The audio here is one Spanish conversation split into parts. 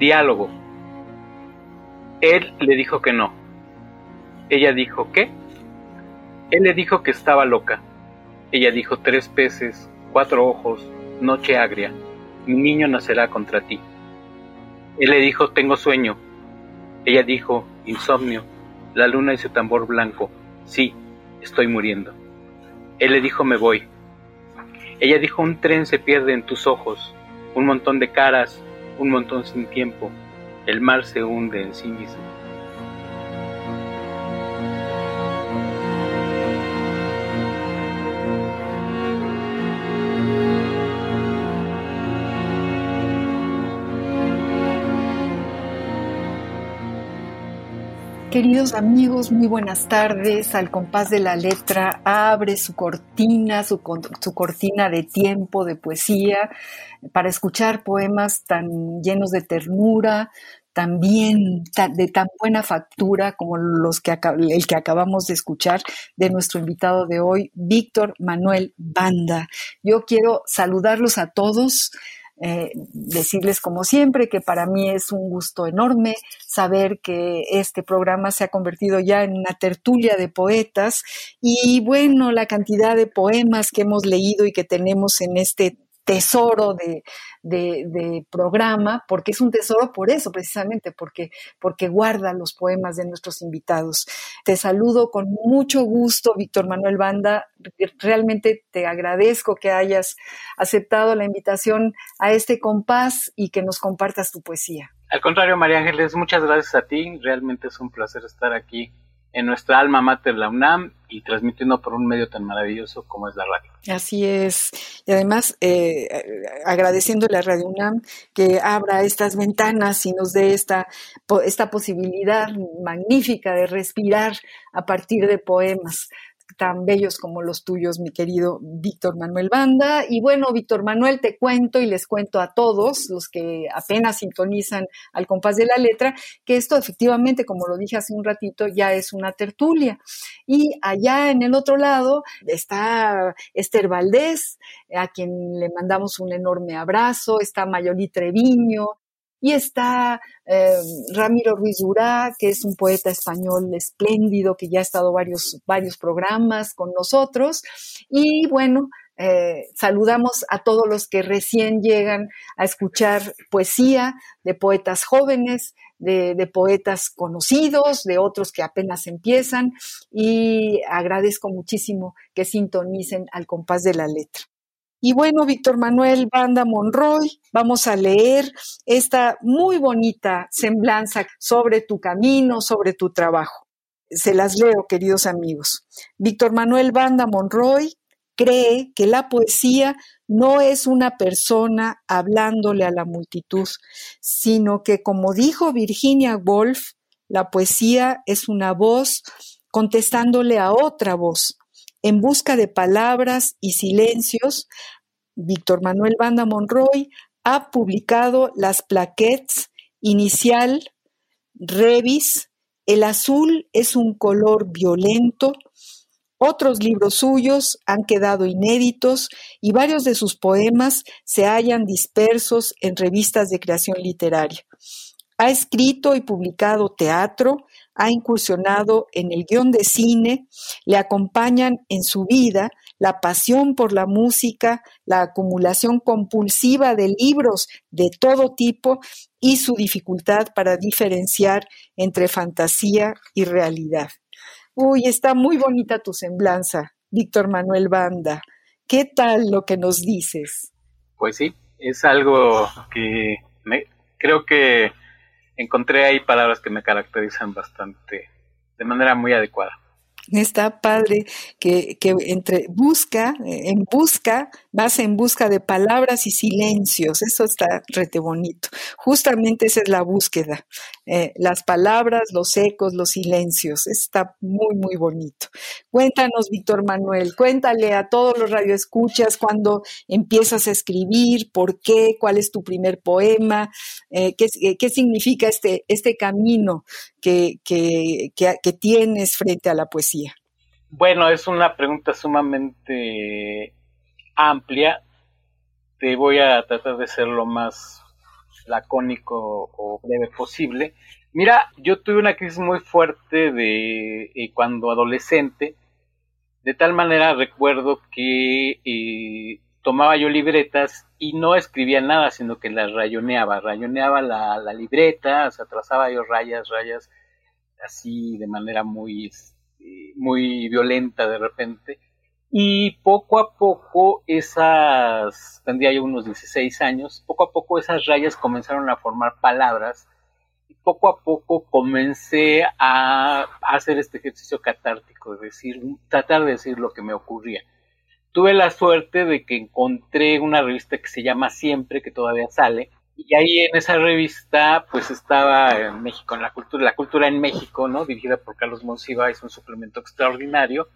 Diálogo. Él le dijo que no. Ella dijo ¿qué? Él le dijo que estaba loca. Ella dijo tres peces, cuatro ojos, noche agria. Mi niño nacerá contra ti. Él le dijo tengo sueño. Ella dijo insomnio, la luna y su tambor blanco. Sí, estoy muriendo. Él le dijo me voy. Ella dijo un tren se pierde en tus ojos, un montón de caras, un montón sin tiempo, el mar se hunde en sí mismo. Queridos amigos, muy buenas tardes. Al compás de la letra abre su cortina, su, su, cortina de tiempo, de poesía, para escuchar poemas tan llenos de ternura, también de tan buena factura como los que el que acabamos de escuchar de nuestro invitado de hoy, Víctor Manuel Banda. Yo quiero saludarlos a todos. Eh, decirles como siempre que para mí es un gusto enorme saber que este programa se ha convertido ya en una tertulia de poetas y bueno, la cantidad de poemas que hemos leído y que tenemos en este tesoro de, de, programa, porque es un tesoro por eso, precisamente, porque, porque guarda los poemas de nuestros invitados. Te saludo con mucho gusto, Víctor Manuel Banda. Realmente te agradezco que hayas aceptado la invitación a este compás y que nos compartas tu poesía. Al contrario, María Ángeles, muchas gracias a ti. Realmente es un placer estar aquí en nuestra alma mater, la UNAM, y transmitiendo por un medio tan maravilloso como es la radio. Así es. Y además, eh, agradeciéndole a Radio UNAM que abra estas ventanas y nos dé esta, esta posibilidad magnífica de respirar a partir de poemas tan bellos como los tuyos, mi querido Víctor Manuel Banda. Y bueno, Víctor Manuel, te cuento y les cuento a todos los que apenas sintonizan al compás de la letra, que esto efectivamente, como lo dije hace un ratito, ya es una tertulia. Y allá en el otro lado está Esther Valdés, a quien le mandamos un enorme abrazo, está Mayoli Treviño, y está eh, Ramiro Ruiz Durá, que es un poeta español espléndido, que ya ha estado varios, varios programas con nosotros. Y bueno, eh, saludamos a todos los que recién llegan a escuchar poesía de poetas jóvenes, de, de, poetas conocidos, de otros que apenas empiezan y agradezco muchísimo que sintonicen al compás de la letra. Y bueno, Víctor Manuel Banda Monroy, vamos a leer esta muy bonita semblanza sobre tu camino, sobre tu trabajo. Se las leo, queridos amigos. Víctor Manuel Banda Monroy cree que la poesía no es una persona hablándole a la multitud, sino que, como dijo Virginia Woolf, la poesía es una voz contestándole a otra voz en busca de palabras y silencios, Víctor Manuel Banda Monroy ha publicado las plaquettes Inicial, Revis, El azul es un color violento, otros libros suyos han quedado inéditos y varios de sus poemas se hallan dispersos en revistas de creación literaria. Ha escrito y publicado teatro, ha incursionado en el guion de cine, le acompañan en su vida la pasión por la música, la acumulación compulsiva de libros de todo tipo y su dificultad para diferenciar entre fantasía y realidad. Uy, está muy bonita tu semblanza, Víctor Manuel Banda. ¿Qué tal lo que nos dices? Pues sí, es algo que me, creo que encontré ahí palabras que me caracterizan bastante, de manera muy adecuada. Está padre que, que, entre busca, en busca, vas en busca de palabras y silencios. Eso está rete bonito. Justamente esa es la búsqueda. Eh, las palabras, los ecos, los silencios. Está muy, muy bonito. Cuéntanos, Víctor Manuel, cuéntale a todos los radioescuchas cuando empiezas a escribir, por qué, cuál es tu primer poema, eh, qué, qué, significa este, este camino que, que, que tienes frente a la poesía. Bueno, es una pregunta sumamente amplia. Te voy a tratar de ser lo más lacónico o breve posible. Mira, yo tuve una crisis muy fuerte de eh, cuando adolescente, de tal manera recuerdo que eh, tomaba yo libretas y no escribía nada, sino que las rayoneaba, rayoneaba la, la libreta, o sea, trazaba yo rayas, rayas, así de manera muy muy violenta de repente. Y poco a poco esas, tendría unos 16 años, poco a poco esas rayas comenzaron a formar palabras y poco a poco comencé a, hacer este ejercicio catártico, de decir, tratar de decir lo que me ocurría. Tuve la suerte de que encontré una revista que se llama Siempre, que todavía sale, y ahí en esa revista, pues estaba en México, en la cultura, la cultura en México, ¿no? Dirigida por Carlos Monsiva, es un suplemento extraordinario.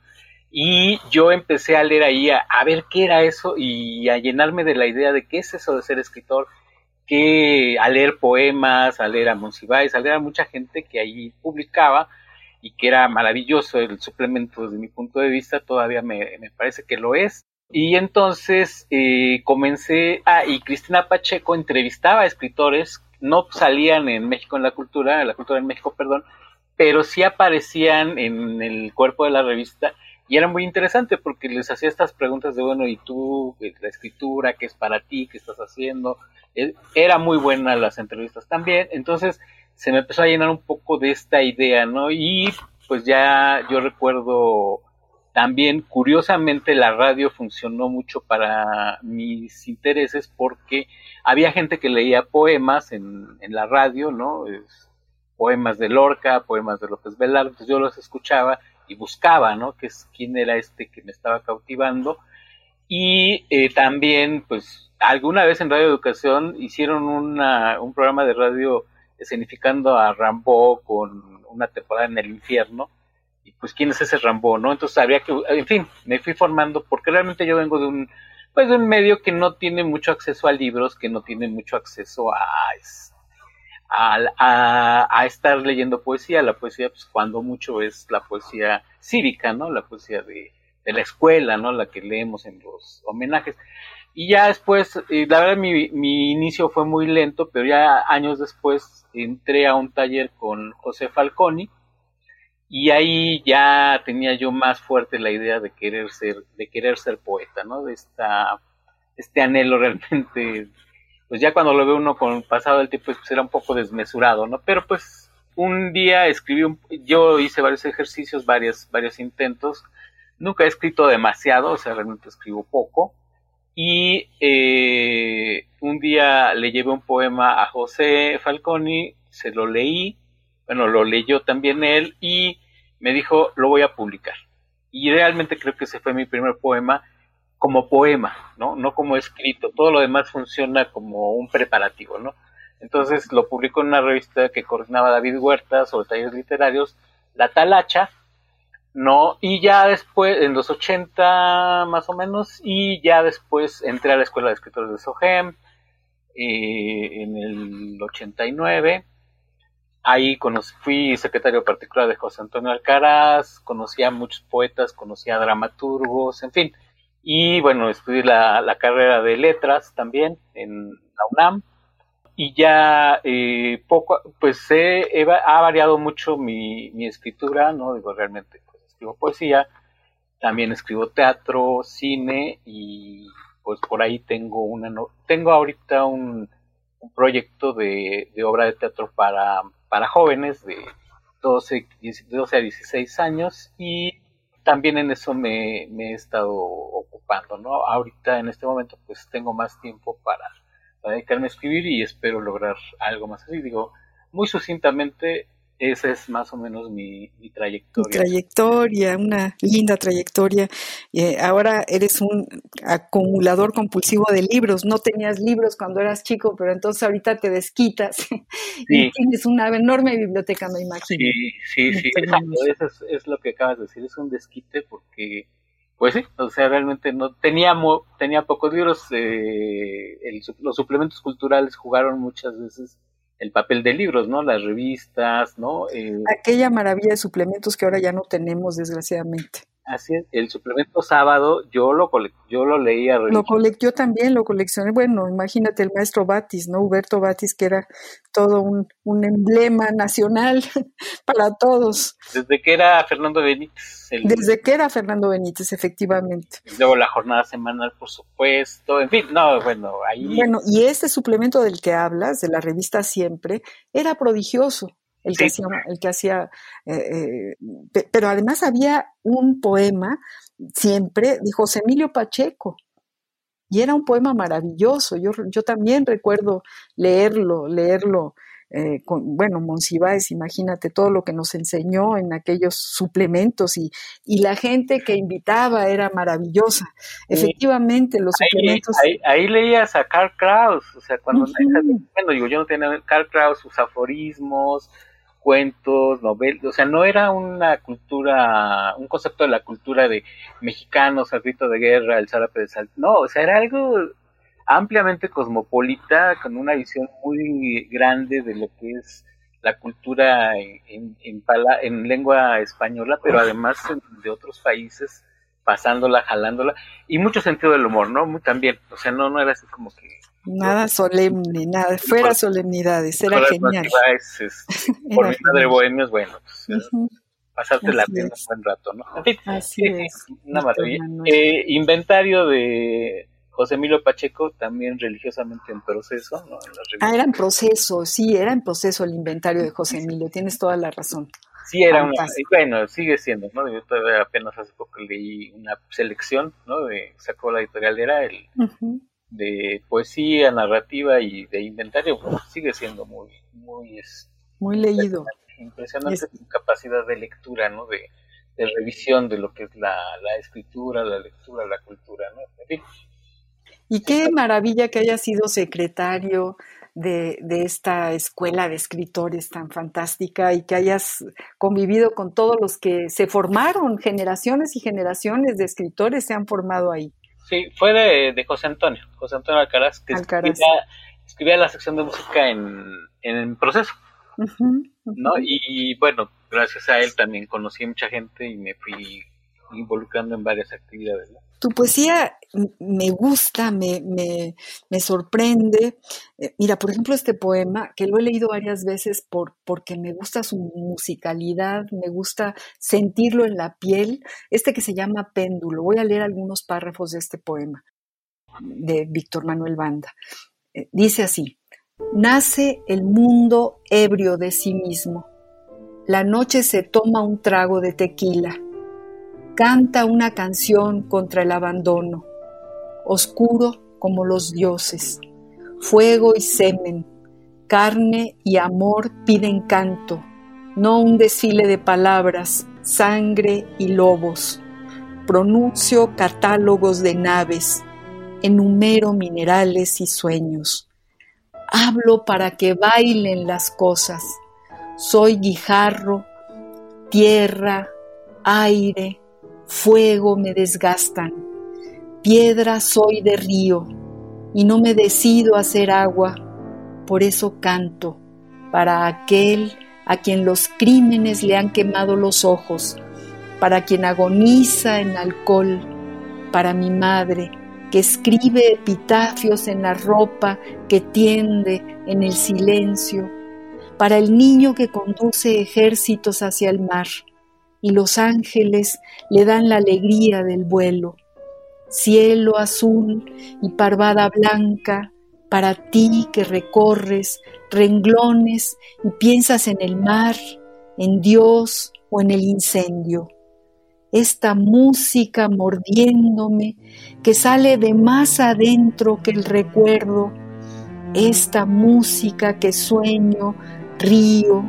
Y yo empecé a leer ahí, a, ver qué era eso y a llenarme de la idea de qué es eso de ser escritor, que a leer poemas, a leer a Monsiváis, a leer a mucha gente que ahí publicaba y que era maravilloso el suplemento desde mi punto de vista, todavía me, me parece que lo es. Y entonces eh, comencé, ah, y Cristina Pacheco entrevistaba a escritores, no salían en México en la cultura, en la cultura en México, perdón, pero sí aparecían en el cuerpo de la revista y era muy interesante porque les hacía estas preguntas de, bueno, ¿y tú, eh, la escritura, qué es para ti, qué estás haciendo? Eh, era muy buena las entrevistas también, entonces se me empezó a llenar un poco de esta idea, ¿no? Y pues ya yo recuerdo también, curiosamente, la radio funcionó mucho para mis intereses porque había gente que leía poemas en, en la radio, ¿no? poemas de Lorca, poemas de López Velarde, entonces yo los escuchaba y buscaba, ¿no? Que es, quién era este que me estaba cautivando. Y eh, también, pues, alguna vez en Radio Educación hicieron una, un programa de radio escenificando a Rambo con una temporada en el infierno y pues quién es ese Rambo, ¿no? Entonces habría que, en fin, me fui formando porque realmente yo vengo de un, pues de un medio que no tiene mucho acceso a libros, que no tiene mucho acceso a, a, a, estar leyendo poesía. La poesía, pues cuando mucho es la poesía cívica, ¿no? La poesía de, de la escuela, ¿no? La que leemos en los homenajes. Y ya después, eh, la verdad mi, mi inicio fue muy lento, pero ya años después entré a un taller con José Falconi, y ahí ya tenía yo más fuerte la idea de querer ser de querer ser poeta no de esta este anhelo realmente pues ya cuando lo ve uno con el pasado del tiempo pues era un poco desmesurado no pero pues un día escribí un, yo hice varios ejercicios varios varios intentos nunca he escrito demasiado o sea realmente escribo poco y eh, un día le llevé un poema a José Falconi se lo leí bueno lo leyó también él y me dijo, lo voy a publicar. Y realmente creo que ese fue mi primer poema como poema, ¿no? No como escrito. Todo lo demás funciona como un preparativo, ¿no? Entonces lo publicó en una revista que coordinaba David Huerta sobre talleres literarios, La Talacha, ¿no? Y ya después, en los 80 más o menos, y ya después entré a la Escuela de Escritores de Sogem, eh, en el 89, Ahí fui secretario particular de José Antonio Alcaraz, conocí a muchos poetas, conocí a dramaturgos, en fin. Y bueno, estudié la, carrera de letras también en la UNAM. Y ya eh, poco, pues ha variado mucho mi, escritura, ¿no? Digo, realmente pues, escribo poesía, también escribo teatro, cine y pues por ahí tengo una, tengo ahorita un, un proyecto de, obra de teatro para para jóvenes de 12, 12 a 16 años y también en eso me, he estado ocupando, ¿no? Ahorita en este momento pues tengo más tiempo para dedicarme a escribir y espero lograr algo más así. Digo, muy sucintamente, esa es más o menos mi, trayectoria. trayectoria, una linda trayectoria. Eh, ahora eres un acumulador compulsivo de libros. No tenías libros cuando eras chico, pero entonces ahorita te desquitas y tienes una enorme biblioteca, me imagino. Sí, sí, sí. Eso es, lo que acabas de decir. Es un desquite porque, pues sí, o sea, realmente no teníamos, tenía pocos libros. Eh, los suplementos culturales jugaron muchas veces el papel de libros, ¿no? Las revistas, ¿no? Eh, Aquella maravilla de suplementos que ahora ya no tenemos, desgraciadamente. Así es, el suplemento sábado yo lo yo lo leía. Lo colecté también, lo coleccioné. Bueno, imagínate el maestro Batis, ¿no? Huberto Batis, que era todo un, un emblema nacional para todos. Desde que era Fernando Benítez. Desde que era Fernando Benítez, efectivamente. luego la jornada semanal, por supuesto. En fin, no, bueno, ahí. Bueno, y este suplemento del que hablas, de la revista Siempre, era prodigioso el que hacía, el que hacía eh, eh, pero además había un poema siempre de José Emilio Pacheco, y era un poema maravilloso. Yo, yo también recuerdo leerlo, leerlo. Eh, con, bueno, Monsiváis, imagínate todo lo que nos enseñó en aquellos suplementos y, y la gente que invitaba era maravillosa. Efectivamente, los suplementos. Ahí, leías a Karl Kraus, o sea, cuando. Bueno, digo, yo no tenía Karl Kraus, sus aforismos, cuentos, novelas, o sea, no era una cultura, un concepto de la cultura de mexicanos, grito de guerra, el zarape de sal, no, o sea, era algo ampliamente cosmopolita, con una visión muy grande de lo que es la cultura en, en, lengua española, pero además de otros países, pasándola, jalándola, y mucho sentido del humor, ¿no? también, o sea, no, no era así como que Nada solemne, nada, fuera solemnidades, era genial. por mi madre bohemio es bueno, pues, pasarte la bien un buen rato, ¿no? Así es. Una maravilla. Eh, inventario de José Emilio Pacheco, también religiosamente en proceso, ¿no? ah, era en proceso, sí, era en proceso el inventario de José Emilio, tienes toda la razón. Sí, era una, bueno, sigue siendo, ¿no? Yo todavía apenas hace poco leí una selección, ¿no? De, sacó la editorial, era el de poesía, narrativa y de inventario, pues, sigue siendo muy, muy, muy leído. Impresionante su capacidad de lectura, ¿no? De, revisión de lo que es la, escritura, la lectura, la cultura, ¿no? Y qué maravilla que haya sido secretario de, de, esta escuela de escritores tan fantástica y que hayas convivido con todos los que se formaron, generaciones y generaciones de escritores se han formado ahí. Sí, fue de, José Antonio, José Antonio Alcaraz, que Escribía, la sección de música en, en proceso. ¿no? Y, bueno, gracias a él también conocí a mucha gente y me fui involucrando en varias actividades. Tu poesía me gusta, me, me, me sorprende. Eh, mira, por ejemplo, este poema, que lo he leído varias veces por, porque me gusta su musicalidad, me gusta sentirlo en la piel, este que se llama Péndulo. Voy a leer algunos párrafos de este poema de Víctor Manuel Banda. Eh, dice así, nace el mundo ebrio de sí mismo. La noche se toma un trago de tequila canta una canción contra el abandono, oscuro como los dioses, fuego y semen, carne y amor piden canto, no un desfile de palabras, sangre y lobos. Pronuncio catálogos de naves, enumero minerales y sueños. Hablo para que bailen las cosas. Soy guijarro, tierra, aire, fuego me desgastan, piedra soy de río y no me decido a hacer agua, por eso canto para aquel a quien los crímenes le han quemado los ojos, para quien agoniza en alcohol, para mi madre que escribe epitafios en la ropa que tiende en el silencio, para el niño que conduce ejércitos hacia el mar y los ángeles le dan la alegría del vuelo. Cielo azul y parvada blanca, para ti que recorres renglones y piensas en el mar en Dios o en el incendio. Esta música mordiéndome que sale de más adentro que el recuerdo. Esta música que sueño, río,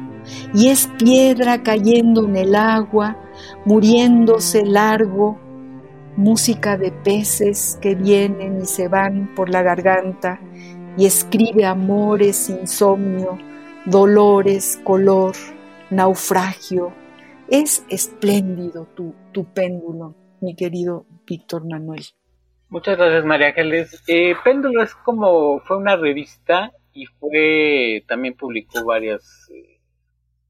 y es piedra cayendo en el agua, muriéndose largo, música de peces que vienen y se van por la garganta y escribe amores, insomnio, dolores, color, naufragio. Es espléndido tu, tu péndulo, mi querido Víctor Manuel. Muchas gracias, María Ángeles. Eh, péndulo es como, fue una revista y fue, también publicó varias eh,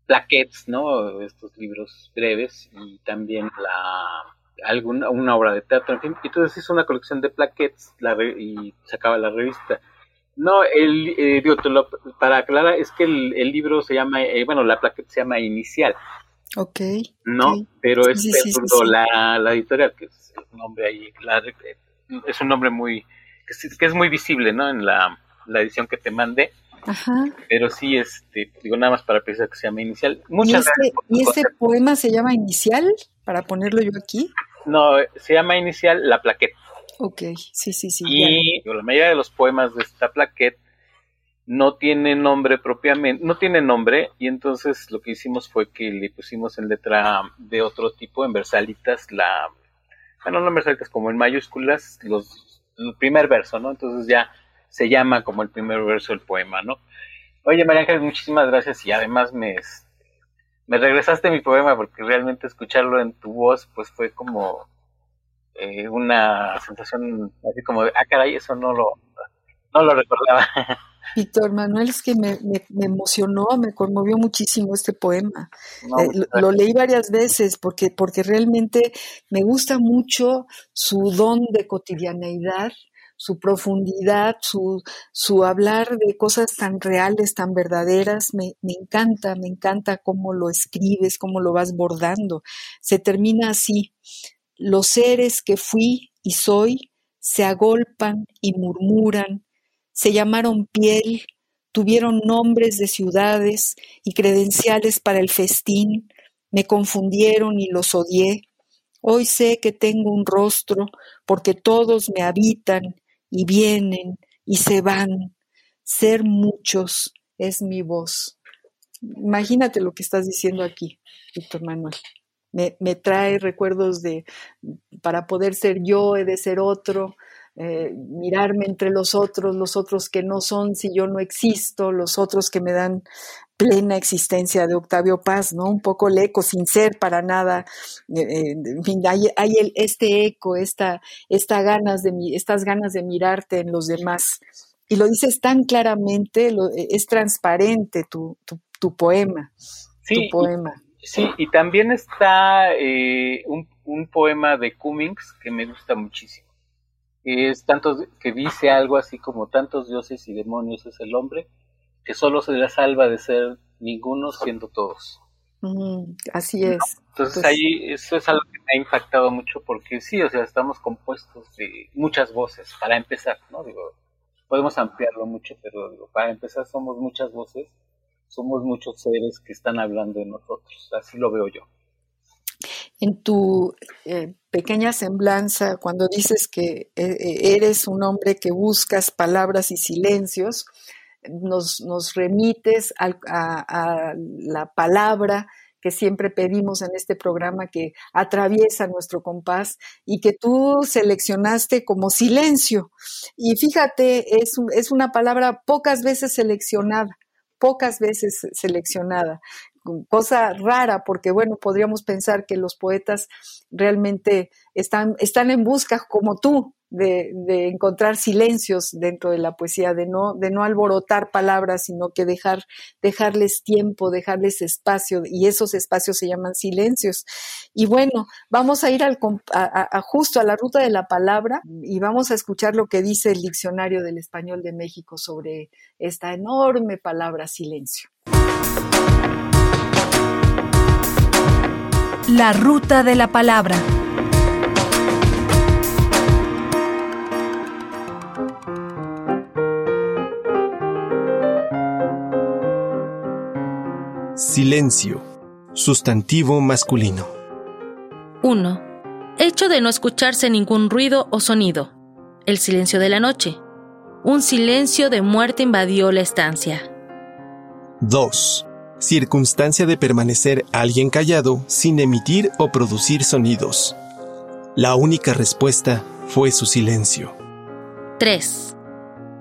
plaquettes, ¿no? Estos libros breves y también la alguna una obra de teatro, en fin. Entonces hizo una colección de plaquettes la y sacaba la revista. No, el, eh, digo, para aclarar, es que el, el libro se llama, eh, bueno, la plaqueta se llama Inicial. Ok. No, pero es la, la, editorial, que es un nombre ahí, es un nombre muy, que es, muy visible, ¿no? En la, la edición que te mandé. Ajá. Pero sí, este, digo nada más para precisar que se llama Inicial. Muchas ¿Y, este, ¿Y ese poema se llama Inicial? Para ponerlo yo aquí. No, se llama Inicial La Plaqueta. Ok, sí, sí, sí. Y la mayoría de los poemas de esta plaqueta no tiene nombre propiamente, no tiene nombre, y entonces lo que hicimos fue que le pusimos en letra de otro tipo, en versalitas, la, bueno, no en versalitas, como en mayúsculas, los, el primer verso, ¿no? Entonces ya se llama como el primer verso del poema, ¿no? Oye, María Ángel, muchísimas gracias y además me, me regresaste mi poema porque realmente escucharlo en tu voz, pues fue como eh, una sensación así como de, ah, caray, eso no lo, no lo recordaba. Víctor Manuel, es que me, me, emocionó, me conmovió muchísimo este poema. Eh, lo, lo, leí varias veces porque, porque realmente me gusta mucho su don de cotidianeidad, su profundidad, su, hablar de cosas tan reales, tan verdaderas. Me, me encanta, me encanta cómo lo escribes, cómo lo vas bordando. Se termina así. Los seres que fui y soy se agolpan y murmuran, se llamaron piel, tuvieron nombres de ciudades y credenciales para el festín, me confundieron y los odié. Hoy sé que tengo un rostro porque todos me habitan y vienen y se van. Ser muchos es mi voz. Imagínate lo que estás diciendo aquí, Víctor Manuel me, trae recuerdos de, para poder ser yo, he de ser otro, eh, mirarme entre los otros, los otros que no son si yo no existo, los otros que me dan plena existencia de Octavio Paz, ¿no? Un poco el eco, sin ser para nada, eh, eh, en fin, hay, el, este eco, esta, esta ganas de, estas ganas de mirarte en los demás. Y lo dices tan claramente, es transparente tu, tu, poema, tu poema. Sí, y también está eh, un, un, poema de Cummings que me gusta muchísimo. Es tanto que dice algo así como tantos dioses y demonios es el hombre, que solo se le salva de ser ninguno siendo todos. así es. Entonces pues ahí eso es algo que me ha impactado mucho porque sí, o sea, estamos compuestos de muchas voces, para empezar, ¿no? Digo, podemos ampliarlo mucho, pero digo, para empezar somos muchas voces somos muchos seres que están hablando de nosotros, así lo veo yo. En tu eh, pequeña semblanza, cuando dices que eh, eh, eres un hombre que buscas palabras y silencios, nos, remites a, a, la palabra que siempre pedimos en este programa que atraviesa nuestro compás y que tú seleccionaste como silencio. Y fíjate, es, es una palabra pocas veces seleccionada pocas veces seleccionada. Cosa rara, porque bueno, podríamos pensar que los poetas realmente están, están en busca, como tú, de, encontrar silencios dentro de la poesía, de no, de no alborotar palabras, sino que dejar, dejarles tiempo, dejarles espacio, y esos espacios se llaman silencios. Y bueno, vamos a ir al, justo a la ruta de la palabra y vamos a escuchar lo que dice el diccionario del español de México sobre esta enorme palabra silencio. La ruta de la palabra. Silencio. Sustantivo masculino. 1. Hecho de no escucharse ningún ruido o sonido. El silencio de la noche. Un silencio de muerte invadió la estancia. 2. Circunstancia de permanecer alguien callado sin emitir o producir sonidos. La única respuesta fue su silencio. 3.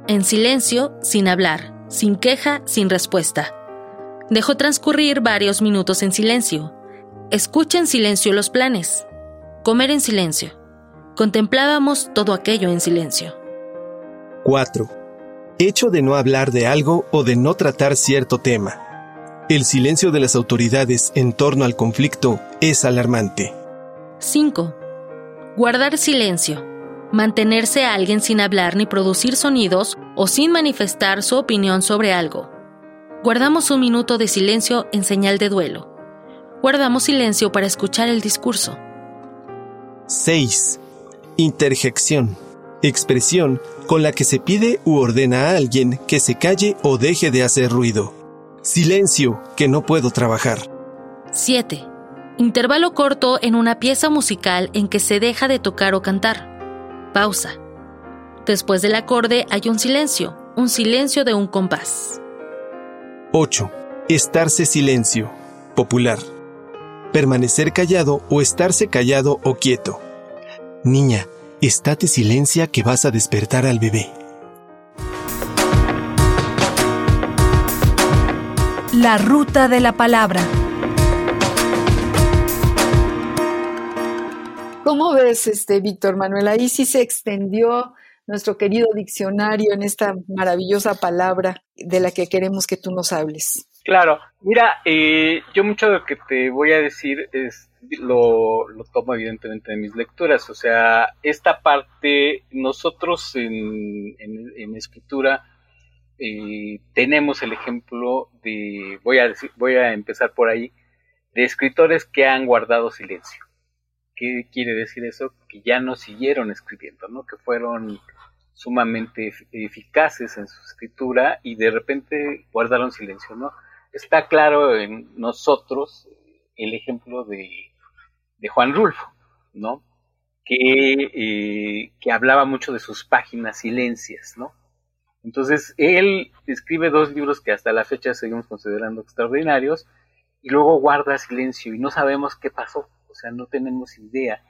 En silencio, sin hablar, sin queja, sin respuesta. Dejó transcurrir varios minutos en silencio. Escucha en silencio los planes. Comer en silencio. Contemplábamos todo aquello en silencio. 4. Hecho de no hablar de algo o de no tratar cierto tema. El silencio de las autoridades en torno al conflicto es alarmante. 5. Guardar silencio. Mantenerse a alguien sin hablar ni producir sonidos o sin manifestar su opinión sobre algo. Guardamos un minuto de silencio en señal de duelo. Guardamos silencio para escuchar el discurso. 6. Interjección. Expresión con la que se pide u ordena a alguien que se calle o deje de hacer ruido. Silencio, que no puedo trabajar. 7. Intervalo corto en una pieza musical en que se deja de tocar o cantar. Pausa. Después del acorde hay un silencio, un silencio de un compás. 8. Estarse silencio. Popular. Permanecer callado o estarse callado o quieto. Niña, estate silencia que vas a despertar al bebé. La ruta de la palabra. ¿Cómo ves, este Víctor Manuel? Ahí sí se extendió nuestro querido diccionario en esta maravillosa palabra de la que queremos que tú nos hables. Claro, mira, eh, yo mucho de lo que te voy a decir es lo, lo, tomo evidentemente de mis lecturas, o sea, esta parte, nosotros en, en, escritura eh, tenemos el ejemplo de, voy a, decir, voy a empezar por ahí, de escritores que han guardado silencio. ¿Qué quiere decir eso? Que ya no siguieron escribiendo, ¿no? Que fueron sumamente eficaces en su escritura y de repente guardaron silencio, ¿no? Está claro en nosotros el ejemplo de, de Juan Rulfo, ¿no? Que, eh, que hablaba mucho de sus páginas silencias, ¿no? Entonces, él escribe dos libros que hasta la fecha seguimos considerando extraordinarios y luego guarda silencio y no sabemos qué pasó, o sea, no tenemos idea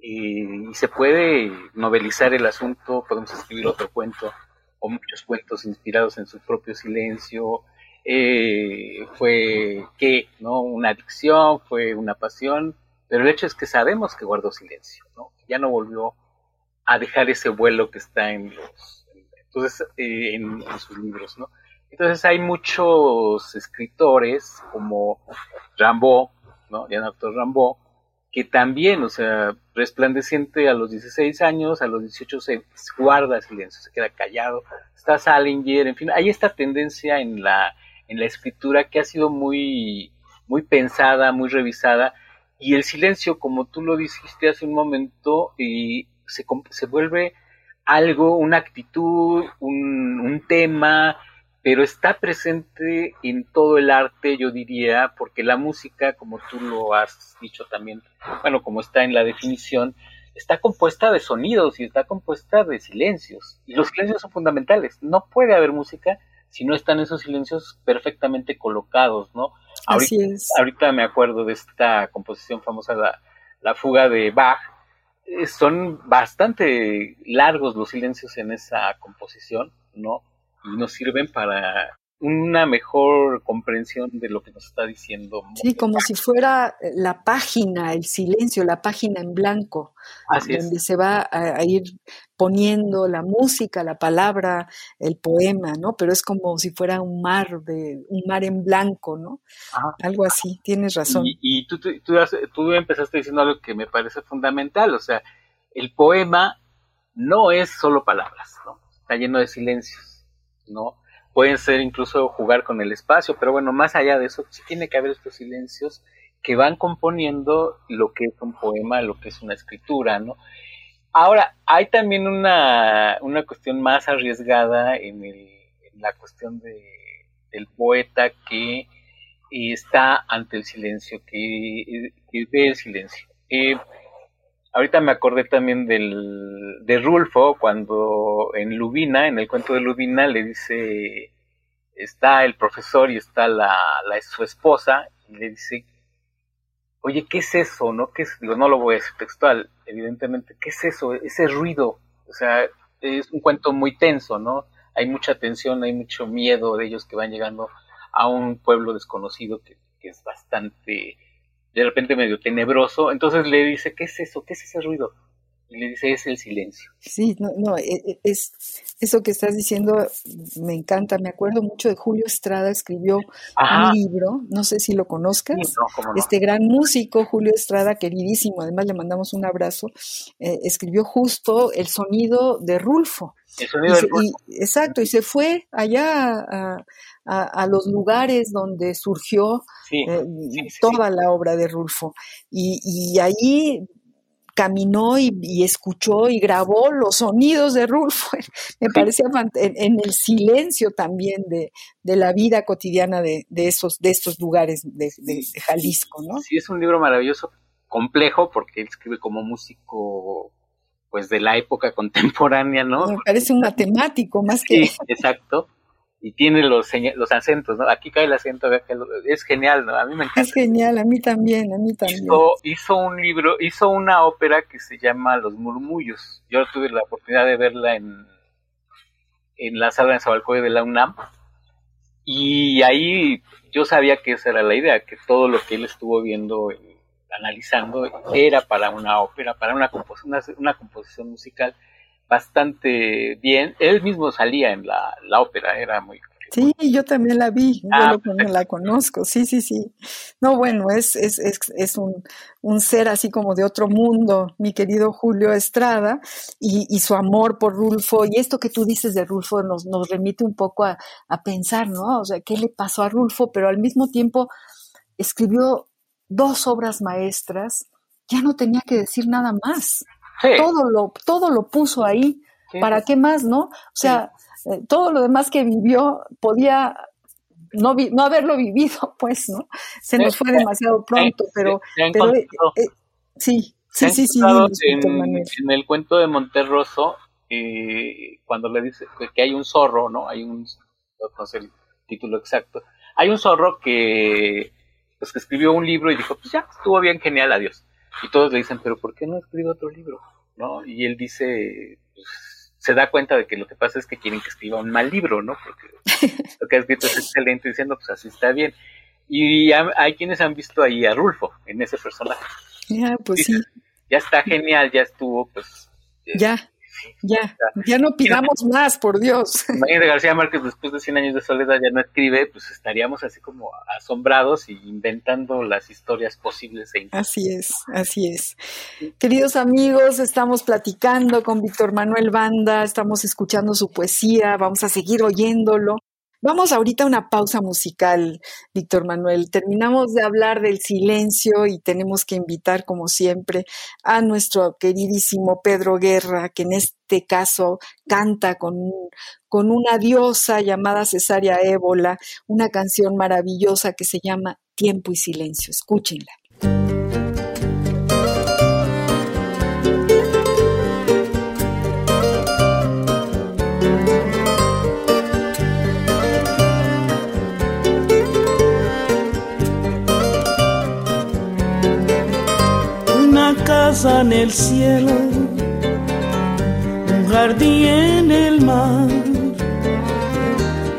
y se puede novelizar el asunto, podemos escribir otro cuento o muchos cuentos inspirados en su propio silencio. Eh, fue qué, ¿no? Una adicción, fue una pasión, pero el hecho es que sabemos que guardó silencio, ¿no? Ya no volvió a dejar ese vuelo que está en los, entonces, eh, en, sus libros, ¿no? Entonces hay muchos escritores como Rambo, ¿no? Doctor Rambo, que también, o sea, resplandeciente a los 16 años, a los 18 se guarda silencio, se queda callado. Está Salinger, en fin, hay esta tendencia en la, en la escritura que ha sido muy, muy pensada, muy revisada, y el silencio, como tú lo dijiste hace un momento, y se, se vuelve algo, una actitud, un, un tema, pero está presente en todo el arte, yo diría, porque la música, como tú lo has dicho también, bueno, como está en la definición, está compuesta de sonidos y está compuesta de silencios. Y los silencios son fundamentales. No puede haber música si no están esos silencios perfectamente colocados, ¿no? Así ahorita, es. ahorita me acuerdo de esta composición famosa, la, la fuga de Bach. Eh, son bastante largos los silencios en esa composición, ¿no? Y nos sirven para una mejor comprensión de lo que nos está diciendo. Sí, como si fuera la página, el silencio, la página en blanco, donde se va a, ir poniendo la música, la palabra, el poema, ¿no? Pero es como si fuera un mar de un mar en blanco, ¿no? Algo así. Tienes razón. Y, tú, tú, tú empezaste diciendo algo que me parece fundamental, o sea, el poema no es solo palabras, ¿no? Está lleno de silencios ¿no? Pueden ser incluso jugar con el espacio, pero bueno, más allá de eso, sí tiene que haber estos silencios que van componiendo lo que es un poema, lo que es una escritura, ¿no? Ahora, hay también una, una cuestión más arriesgada en, el, la cuestión de, del poeta que y está ante el silencio, que, ve el silencio. Eh, ahorita me acordé también del, de Rulfo, cuando en Lubina, en el cuento de Lubina, le dice, está el profesor y está la, su esposa, y le dice, oye, ¿qué es eso? ¿No? ¿Qué es? Digo, no lo voy a decir textual, evidentemente, ¿qué es eso? Ese ruido, o sea, es un cuento muy tenso, ¿no? Hay mucha tensión, hay mucho miedo de ellos que van llegando a un pueblo desconocido que, es bastante, de repente medio tenebroso. Entonces le dice, ¿qué es eso? ¿Qué es ese ruido? Y le dice, es el silencio. Sí, no, no, e, e, es, eso que estás diciendo me encanta. Me acuerdo mucho de Julio Estrada, escribió un libro, no sé si lo conozcas. Este gran músico, Julio Estrada, queridísimo, además le mandamos un abrazo, eh, escribió justo el sonido de Rulfo. El sonido Rulfo. exacto, y se fue allá a, a, los lugares donde surgió eh, toda la obra de Rulfo. Y, y ahí caminó y, escuchó y grabó los sonidos de Rulfo. Me parecía en, el silencio también de, la vida cotidiana de, esos, de estos lugares de, Jalisco, ¿no? Sí, es un libro maravilloso, complejo, porque él escribe como músico pues de la época contemporánea, ¿no? Me parece un matemático más que... Sí, exacto y tiene los, los acentos, ¿no? Aquí cae el acento, es genial, ¿no? A mí me encanta. Es genial, a mí también, a mí también. Hizo, un libro, hizo una ópera que se llama Los Murmullos. Yo tuve la oportunidad de verla en, en la sala de Zabalcoy de la UNAM. Y ahí yo sabía que esa era la idea, que todo lo que él estuvo viendo, analizando, era para una ópera, para una, una, una composición musical bastante bien. Él mismo salía en la, ópera, era muy... Sí, yo también la vi, yo ah, la conozco, sí, sí, sí. No, bueno, es, es, es, es un, un, ser así como de otro mundo, mi querido Julio Estrada, y, y, su amor por Rulfo, y esto que tú dices de Rulfo nos, nos remite un poco a, a pensar, ¿no? O sea, ¿qué le pasó a Rulfo? Pero al mismo tiempo escribió dos obras maestras, ya no tenía que decir nada más. Todo, lo, todo lo puso ahí. ¿Para qué más, no? O sea, eh, todo lo demás que vivió podía no, no haberlo vivido, pues, ¿no? Se nos fue demasiado pronto, pero, pero eh, eh, sí, sí, sí, sí. En, el cuento de Monterroso, cuando le dice que hay un zorro, ¿no? Hay un, no sé el título exacto, hay un zorro que, pues, que escribió un libro y dijo, pues ya, estuvo bien, genial, adiós. Y todos le dicen, pero ¿por qué no escribe otro libro? ¿No? Y él dice, pues, se da cuenta de que lo que pasa es que quieren que escriba un mal libro, ¿no? Porque lo que ha escrito es excelente, diciendo, pues así está bien. Y hay quienes han visto ahí a Rulfo en ese personaje. Ya, pues sí. Ya está genial, ya estuvo, pues. Ya. Ya, ya no pidamos más, por Dios. Imagínate, García Márquez después de 100 años de soledad ya no escribe, pues estaríamos así como asombrados y inventando las historias posibles. E así es, así es. Queridos amigos, estamos platicando con Víctor Manuel Banda, estamos escuchando su poesía, vamos a seguir oyéndolo. Vamos ahorita a una pausa musical, Víctor Manuel. Terminamos de hablar del silencio y tenemos que invitar, como siempre, a nuestro queridísimo Pedro Guerra, que en este caso canta con, con una diosa llamada Cesárea Ébola, una canción maravillosa que se llama Tiempo y Silencio. Escúchenla. En el cielo, un jardín en el mar,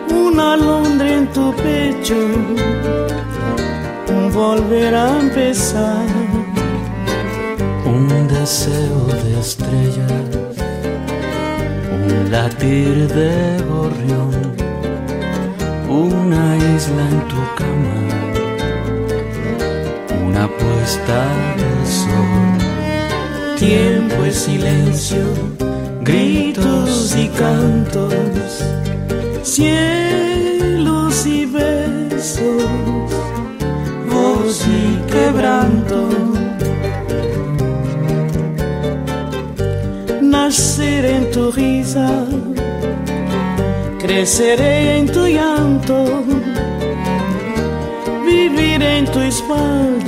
una alondra en tu pecho, un volver a empezar, un deseo de estrellas, un latir de gorrión, una isla en tu cama, una puesta de sol tiempo es silencio, gritos y cantos, cielos y besos, voz y quebranto. Nacer en tu risa, creceré en tu llanto moriré en tu espalda,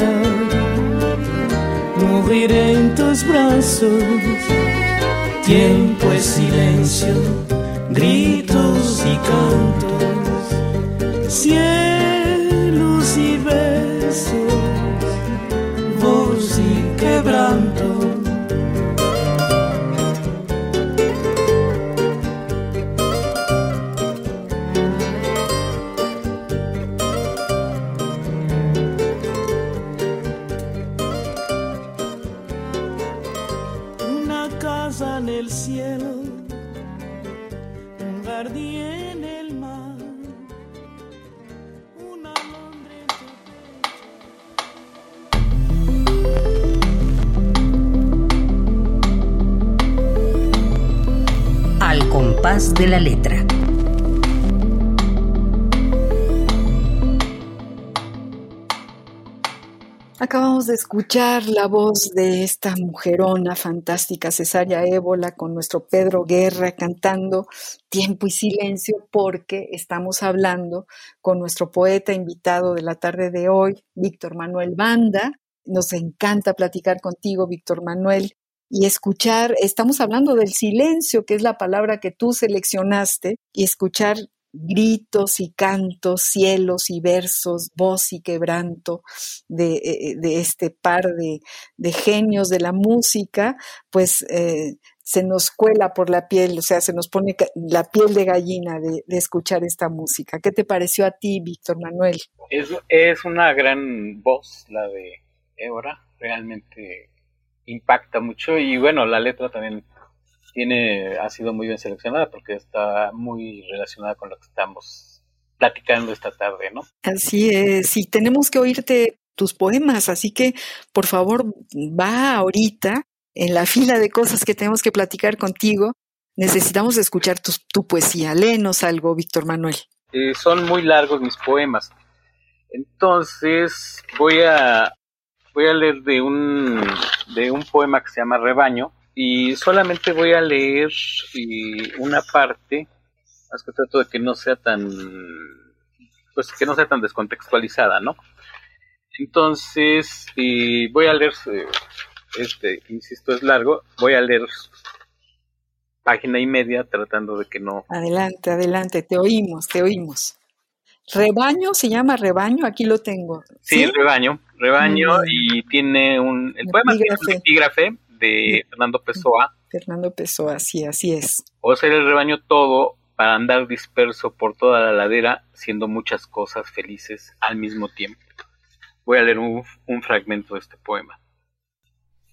moriré en tus brazos. Tiempo es silencio, gritos y cantos, Acabamos de escuchar la voz de esta mujerona fantástica, Cesárea Ébola, con nuestro Pedro Guerra cantando Tiempo y Silencio, porque estamos hablando con nuestro poeta invitado de la tarde de hoy, Víctor Manuel Banda. Nos encanta platicar contigo, Víctor Manuel y escuchar, estamos hablando del silencio, que es la palabra que tú seleccionaste, y escuchar gritos y cantos, cielos y versos, voz y quebranto de, eh, de este par de, de, genios de la música, pues eh, se nos cuela por la piel, o sea, se nos pone la piel de gallina de, de escuchar esta música. ¿Qué te pareció a ti, Víctor Manuel? Es, es una gran voz la de Évora, realmente impacta mucho y bueno, la letra también tiene, ha sido muy bien seleccionada porque está muy relacionada con lo que estamos platicando esta tarde, ¿no? Así es, y tenemos que oírte tus poemas, así que por favor va ahorita en la fila de cosas que tenemos que platicar contigo. Necesitamos escuchar tu, tu poesía. Léenos algo, Víctor Manuel. Eh, son muy largos mis poemas. Entonces voy a voy a leer de un, de un poema que se llama Rebaño y solamente voy a leer una parte, más que trato de que no sea tan, pues que no sea tan descontextualizada, ¿no? Entonces, voy a leer, este, insisto, es largo, voy a leer página y media tratando de que no. Adelante, adelante, te oímos, te oímos. Rebaño, se llama Rebaño, aquí lo tengo. Sí, Rebaño, Rebaño y tiene un, el poema tiene un epígrafe de Fernando Pessoa. Fernando Pessoa, sí, así es. O ser el rebaño todo para andar disperso por toda la ladera, siendo muchas cosas felices al mismo tiempo. Voy a leer un, un fragmento de este poema.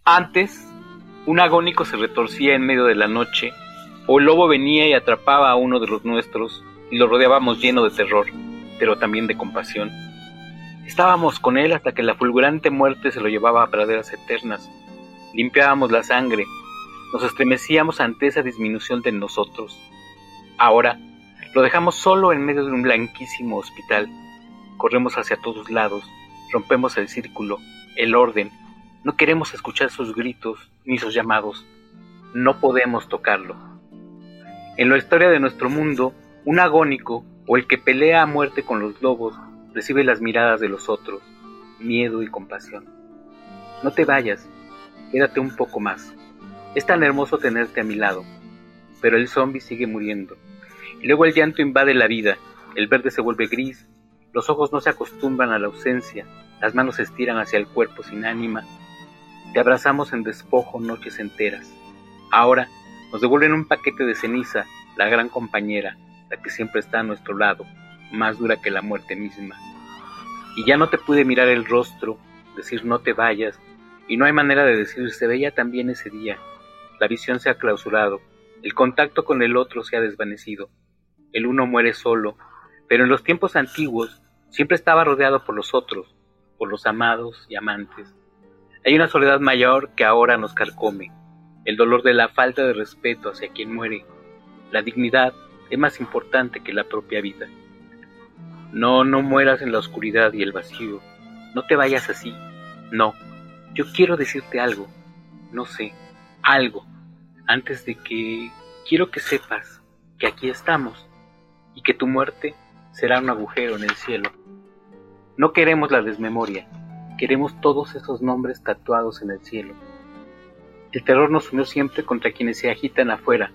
Antes, un agónico se retorcía en medio de la noche, o el lobo venía y atrapaba a uno de los nuestros, y lo rodeábamos lleno de terror pero también de compasión. Estábamos con él hasta que la fulgurante muerte se lo llevaba a praderas eternas. Limpiábamos la sangre, nos estremecíamos ante esa disminución de nosotros. Ahora lo dejamos solo en medio de un blanquísimo hospital. Corremos hacia todos lados, rompemos el círculo, el orden. No queremos escuchar sus gritos ni sus llamados. No podemos tocarlo. En la historia de nuestro mundo, un agónico o el que pelea a muerte con los lobos recibe las miradas de los otros, miedo y compasión. No te vayas, quédate un poco más. Es tan hermoso tenerte a mi lado, pero el zombi sigue muriendo. Luego el llanto invade la vida, el verde se vuelve gris, los ojos no se acostumbran a la ausencia, las manos se estiran hacia el cuerpo sin ánima. Te abrazamos en despojo noches enteras. Ahora nos devuelven un paquete de ceniza, la gran compañera, la que siempre está a nuestro lado, más dura que la muerte misma. Y ya no te pude mirar el rostro, decir no te vayas, y no hay manera de decir se veía también ese día. La visión se ha clausurado, el contacto con el otro se ha desvanecido, el uno muere solo, pero en los tiempos antiguos siempre estaba rodeado por los otros, por los amados y amantes. Hay una soledad mayor que ahora nos carcome, el dolor de la falta de respeto hacia quien muere, la dignidad es más importante que la propia vida. No, no mueras en la oscuridad y el vacío. No te vayas así. No, yo quiero decirte algo. No sé, algo. Antes de que quiero que sepas que aquí estamos y que tu muerte será un agujero en el cielo. No queremos la desmemoria, queremos todos esos nombres tatuados en el cielo. El terror nos unió siempre contra quienes se agitan afuera.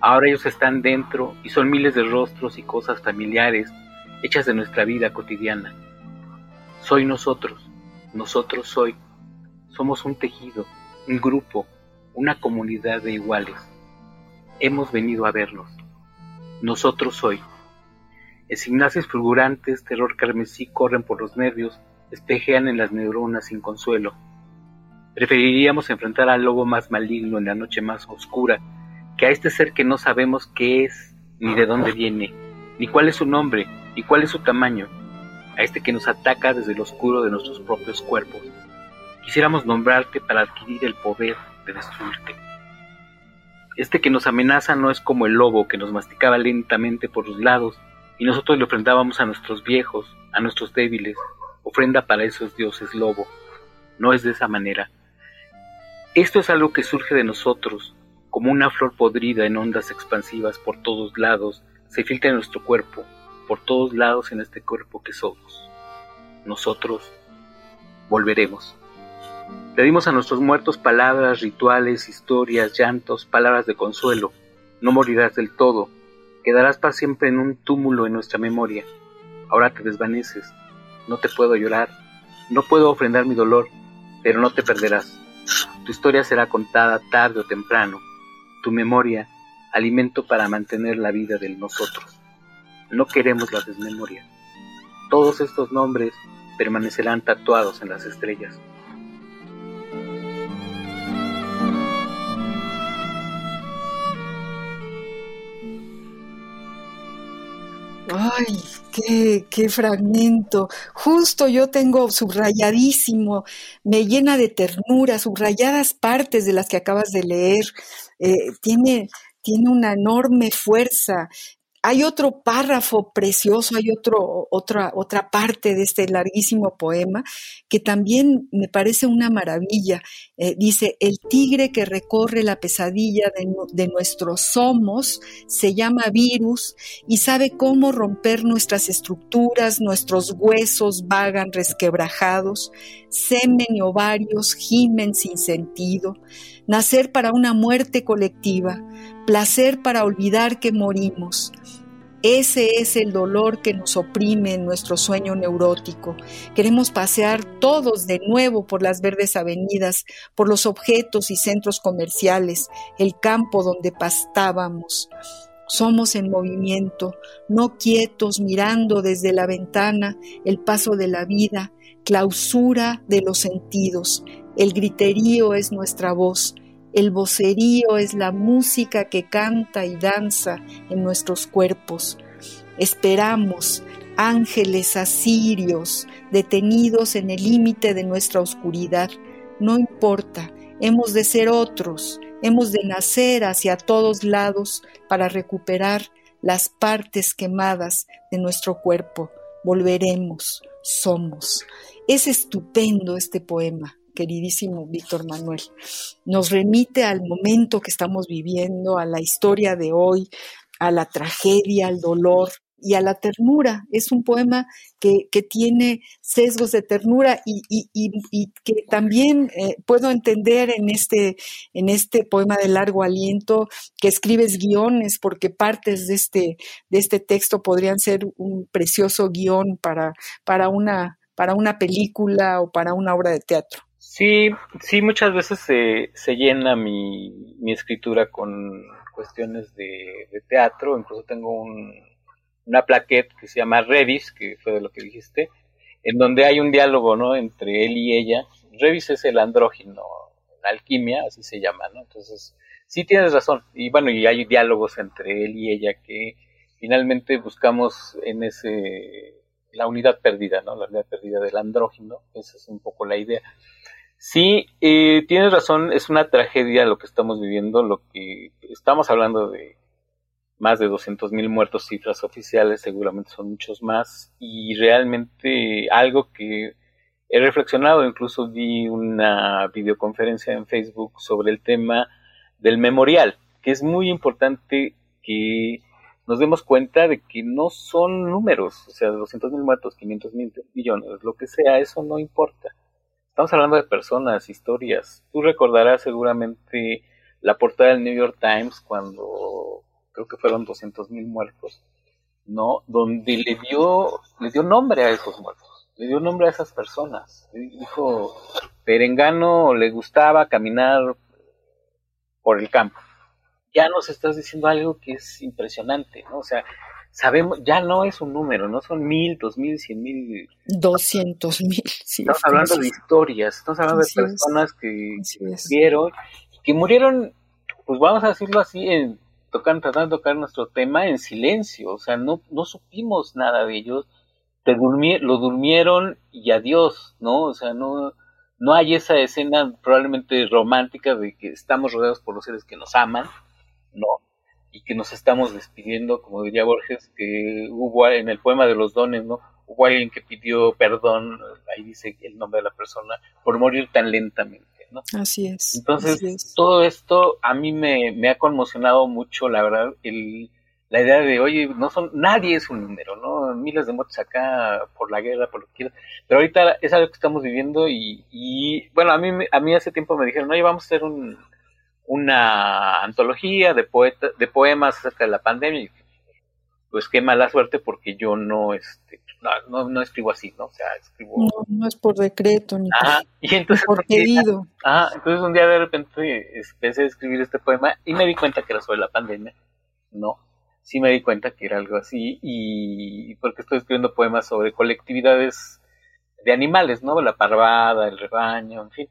Ahora ellos están dentro y son miles de rostros y cosas familiares hechas de nuestra vida cotidiana. Soy nosotros, nosotros soy. Somos un tejido, un grupo, una comunidad de iguales. Hemos venido a vernos. Nosotros soy. Esignaces fulgurantes, terror carmesí corren por los nervios, espejean en las neuronas sin consuelo. Preferiríamos enfrentar al lobo más maligno en la noche más oscura que a este ser que no sabemos qué es, ni de dónde viene, ni cuál es su nombre, ni cuál es su tamaño, a este que nos ataca desde el oscuro de nuestros propios cuerpos. Quisiéramos nombrarte para adquirir el poder de destruirte. Este que nos amenaza no es como el lobo que nos masticaba lentamente por los lados y nosotros le ofrendábamos a nuestros viejos, a nuestros débiles, ofrenda para esos dioses lobo. No es de esa manera. Esto es algo que surge de nosotros, como una flor podrida en ondas expansivas por todos lados, se filtra en nuestro cuerpo, por todos lados en este cuerpo que somos. Nosotros volveremos. Pedimos a nuestros muertos palabras, rituales, historias, llantos, palabras de consuelo. No morirás del todo, quedarás para siempre en un túmulo en nuestra memoria. Ahora te desvaneces, no te puedo llorar, no puedo ofrendar mi dolor, pero no te perderás. Tu historia será contada tarde o temprano. Tu memoria, alimento para mantener la vida de nosotros. No queremos la desmemoria. Todos estos nombres permanecerán tatuados en las estrellas. Ay, qué, qué fragmento. Justo yo tengo subrayadísimo, me llena de ternura, subrayadas partes de las que acabas de leer. Eh, tiene, tiene una enorme fuerza. Hay otro párrafo precioso, hay otra, otra parte de este larguísimo poema que también me parece una maravilla. Eh, dice, el tigre que recorre la pesadilla de, de nuestros somos se llama virus y sabe cómo romper nuestras estructuras, nuestros huesos vagan resquebrajados, semen y ovarios gimen sin sentido, nacer para una muerte colectiva, placer para olvidar que morimos. Ese es el dolor que nos oprime en nuestro sueño neurótico. Queremos pasear todos de nuevo por las verdes avenidas, por los objetos y centros comerciales, el campo donde pastábamos. Somos en movimiento, no quietos mirando desde la ventana el paso de la vida, clausura de los sentidos. El griterío es nuestra voz, el vocerío es la música que canta y danza en nuestros cuerpos. Esperamos ángeles asirios detenidos en el límite de nuestra oscuridad. No importa, hemos de ser otros, hemos de nacer hacia todos lados para recuperar las partes quemadas de nuestro cuerpo. Volveremos, somos. Es estupendo este poema queridísimo Víctor Manuel. Nos remite al momento que estamos viviendo, a la historia de hoy, a la tragedia, al dolor y a la ternura. Es un poema que, tiene sesgos de ternura y, que también eh, puedo entender en este, en este poema de largo aliento que escribes guiones porque partes de este, de este texto podrían ser un precioso guion para, para, una, para una película o para una obra de teatro. Sí, sí, muchas veces se, se llena mi, mi, escritura con cuestiones de, teatro, incluso tengo un, una plaqueta que se llama Revis, que fue de lo que dijiste, en donde hay un diálogo, ¿no? Entre él y ella. Revis es el andrógino, la alquimia, así se llama, ¿no? Entonces, sí tienes razón. Y bueno, y hay diálogos entre él y ella que finalmente buscamos en ese, la unidad perdida, ¿no? La unidad perdida del andrógino, esa es un poco la idea. Sí, eh, tienes razón, es una tragedia lo que estamos viviendo, lo que estamos hablando de más de 200 mil muertos, cifras oficiales, seguramente son muchos más, y realmente algo que he reflexionado, incluso vi una videoconferencia en Facebook sobre el tema del memorial, que es muy importante que nos demos cuenta de que no son números, o sea, 200 mil muertos, 500 mil millones, lo que sea, eso no importa. Estamos hablando de personas, historias. Tú recordarás seguramente la portada del New York Times cuando creo que fueron 200 mil muertos, ¿no? Donde le dio, le dio nombre a esos muertos, le dio nombre a esas personas. Dijo, Perengano le gustaba caminar por el campo ya nos estás diciendo algo que es impresionante, ¿no? O sea, sabemos, ya no es un número, no son mil, dos mil, cien mil. Doscientos mil, sí. Estamos hablando de historias, estamos hablando de personas que vivieron, que murieron, pues vamos a decirlo así, en, tocan, tratando de tocar nuestro tema en silencio, o sea, no, no supimos nada de ellos, te lo durmieron y adiós, ¿no? O sea, no, no hay esa escena probablemente romántica de que estamos rodeados por los seres que nos aman, no, y que nos estamos despidiendo, como diría Borges, que hubo en el poema de los dones, ¿no? Hubo alguien que pidió perdón, ahí dice el nombre de la persona, por morir tan lentamente, ¿no? Así es. Entonces, todo esto a mí me, me, ha conmocionado mucho, la verdad, el, la idea de, oye, no son, nadie es un número, ¿no? Miles de muertes acá por la guerra, por lo que quieras. Pero ahorita es algo que estamos viviendo y, y bueno, a mí, a mí hace tiempo me dijeron, oye, vamos a hacer un, una antología de, poeta, de poemas acerca de la pandemia. Y pues qué mala suerte porque yo no, este, no, no, escribo así, ¿no? O sea, escribo... No, no es por decreto ni y entonces, por pedido. Ah, entonces un día de repente empecé a escribir este poema y me di cuenta que era sobre la pandemia. No, sí me di cuenta que era algo así y porque estoy escribiendo poemas sobre colectividades de animales, ¿no? La parvada, el rebaño, en fin.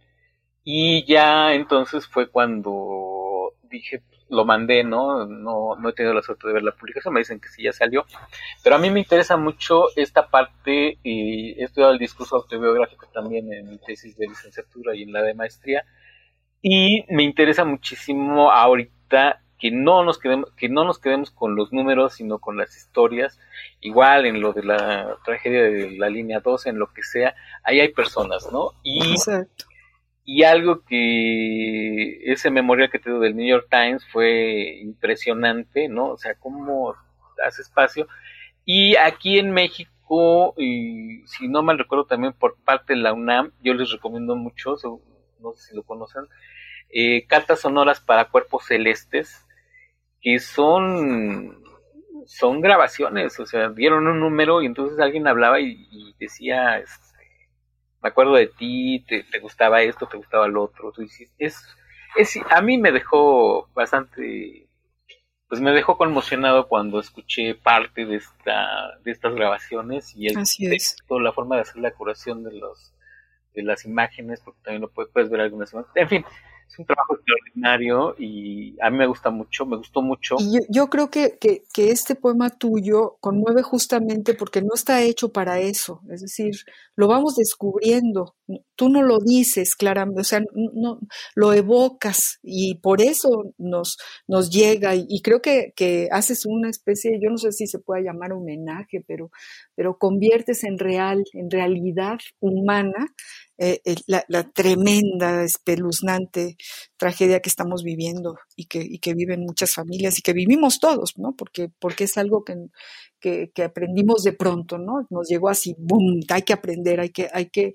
Y ya entonces fue cuando dije, lo mandé, ¿no? No, no he tenido la suerte de ver la publicación, me dicen que sí ya salió. Pero a mí me interesa mucho esta parte, y he estudiado el discurso autobiográfico también en mi tesis de licenciatura y en la de maestría, y me interesa muchísimo ahorita que no nos quedemos, que no nos quedemos con los números, sino con las historias. Igual en lo de la tragedia de la línea 12, en lo que sea, ahí hay personas, ¿no? Y Exacto y algo que ese memorial que te del New York Times fue impresionante, ¿no? O sea, cómo hace espacio. Y aquí en México, y si no mal recuerdo también por parte de la UNAM, yo les recomiendo mucho, no sé si lo conocen, eh, cartas sonoras para cuerpos celestes, que son son grabaciones, o sea, dieron un número y entonces alguien hablaba y, decía, me acuerdo de ti, te, gustaba esto, te gustaba lo otro. es, es, a mí me dejó bastante, pues me dejó conmocionado cuando escuché parte de esta, de estas grabaciones y el Texto, la forma de hacer la curación de los, de las imágenes, porque también lo puedes, puedes ver algunas imágenes. En fin, es un trabajo extraordinario y a mí me gusta mucho, me gustó mucho. Y yo, creo que, que, este poema tuyo conmueve justamente porque no está hecho para eso, es decir, lo vamos descubriendo, tú no lo dices claramente, o sea, no, lo evocas y por eso nos, nos llega y, creo que, que, haces una especie, yo no sé si se puede llamar homenaje, pero, pero conviertes en real, en realidad humana eh, la, tremenda, espeluznante tragedia que estamos viviendo y que, y que viven muchas familias y que vivimos todos, ¿no? Porque, porque es algo que, que, que aprendimos de pronto, ¿no? Nos llegó así, ¡boom! Hay que aprender, hay que, hay que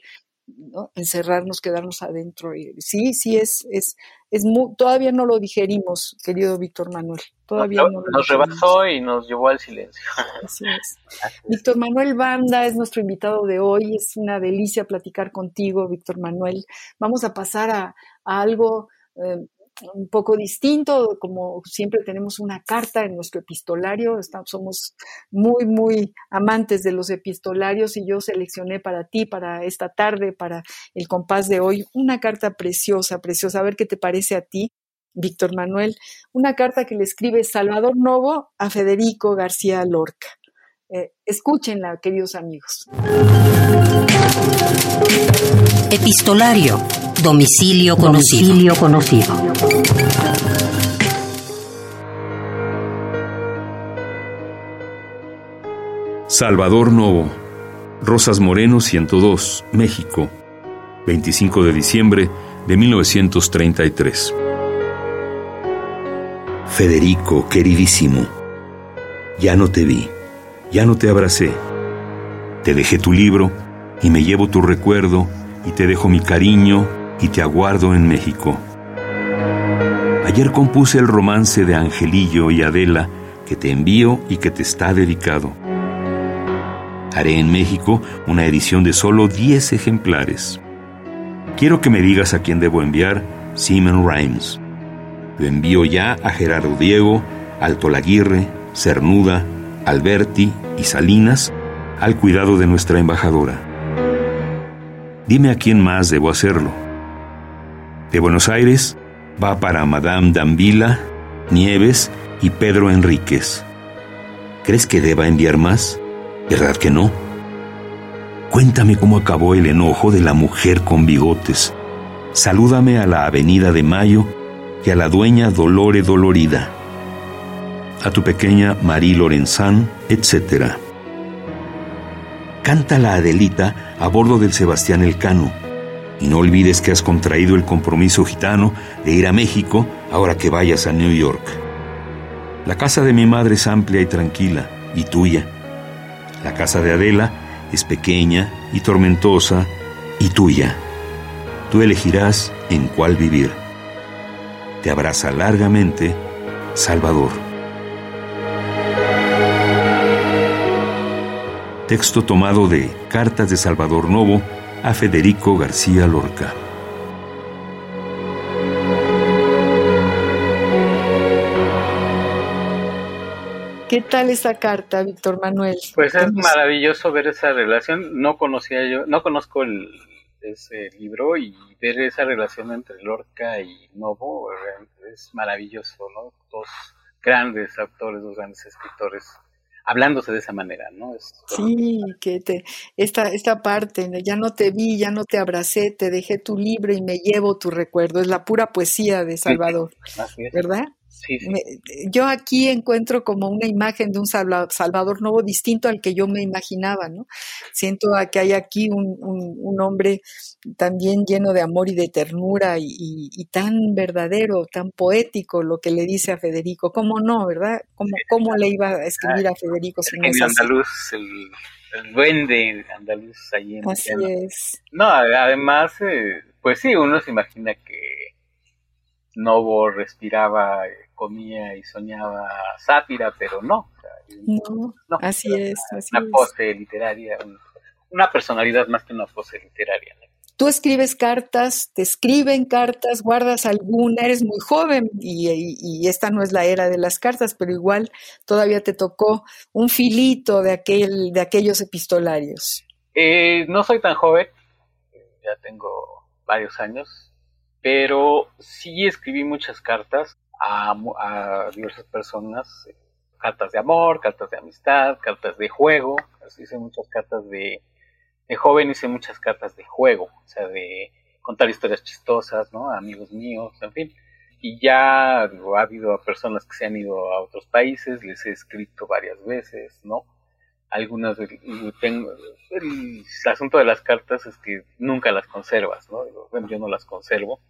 encerrarnos, quedarnos adentro. Y, sí, sí, es, es, es todavía no lo digerimos, querido Víctor Manuel. Todavía no, nos rebasó y nos llevó al silencio. Así es. Víctor Manuel Banda es nuestro invitado de hoy. Es una delicia platicar contigo, Víctor Manuel. Vamos a pasar a, algo eh, un poco distinto, como siempre tenemos una carta en nuestro epistolario, somos muy, muy amantes de los epistolarios y yo seleccioné para ti, para esta tarde, para el compás de hoy, una carta preciosa, preciosa, a ver qué te parece a ti. Víctor Manuel, una carta que le escribe Salvador Novo a Federico García Lorca. Eh, escúchenla, queridos amigos. Epistolario Domicilio conocido. conocido. Salvador Novo, Rosas Moreno 102, México, 25 de diciembre de 1933. Federico, queridísimo, Ya no te vi, ya no te abracé. Te dejé tu libro y me llevo tu recuerdo y te dejo mi cariño y te aguardo en México. Ayer compuse el romance de Angelillo y Adela que te envío y que te está dedicado. Haré en México una edición de solo 10 ejemplares. Quiero que me digas a quién debo enviar Simon Rhymes. Lo envío ya a Gerardo Diego, Alto Laguirre, Cernuda, Alberti y Salinas al cuidado de nuestra embajadora. Dime a quién más debo hacerlo. De Buenos Aires va para Madame Dambila, Nieves y Pedro Enríquez. ¿Crees que deba enviar más? ¿Verdad que no? Cuéntame cómo acabó el enojo de la mujer con bigotes. Salúdame a la Avenida de Mayo y a la dueña Dolore Dolorida. A tu pequeña Marie Lorenzán, etc. Canta la Adelita a bordo del Sebastián Elcano. Y no olvides que has contraído el compromiso gitano de ir a México ahora que vayas a New York. La casa de mi madre es amplia y tranquila, y tuya. La casa de Adela es pequeña y tormentosa, y tuya. Tú elegirás en cuál vivir. Te abraza largamente, Salvador. Texto tomado de Cartas de Salvador Novo a Federico García Lorca. ¿Qué tal esa carta, Víctor Manuel? Pues es maravilloso ver esa relación. No conocía yo, no conozco el, ese libro y ver esa relación entre Lorca y Novo es maravilloso, ¿no? Dos grandes autores, dos grandes escritores hablándose de esa manera, ¿no? sí, que te, esta, esta parte, ya no te vi, ya no te abracé, te dejé tu libro y me llevo tu recuerdo, es la pura poesía de Salvador, ¿verdad? Yo aquí encuentro como una imagen de un Salvador Nuevo distinto al que yo me imaginaba, ¿no? Siento que hay aquí un, un, hombre también lleno de amor y de ternura y, tan verdadero, tan poético lo que le dice a Federico. ¿Cómo no, verdad? ¿Cómo, cómo le iba a escribir a Federico? El andaluz, el, el, duende andaluz allí en Así es. No, además, eh, pues sí, uno se imagina que Novo respiraba eh, comía y soñaba sátira, pero no. no, así es. una pose literaria, una personalidad más que una pose literaria. Tú escribes cartas, te escriben cartas, guardas alguna, eres muy joven y, esta no es la era de las cartas, pero igual todavía te tocó un filito de, aquel, de aquellos epistolarios. Eh, no soy tan joven, ya tengo varios años, pero sí escribí muchas cartas a, diversas personas eh, cartas de amor, cartas de amistad, cartas de juego. Hice muchas cartas de, de joven, hice muchas cartas de juego, o sea, de contar historias chistosas, ¿no? amigos míos, en fin. Y ya ha habido personas que se han ido a otros países, les he escrito varias veces, ¿no? Algunas, tengo, el asunto de las cartas es que nunca las conservas, ¿no? Bueno, yo no las conservo,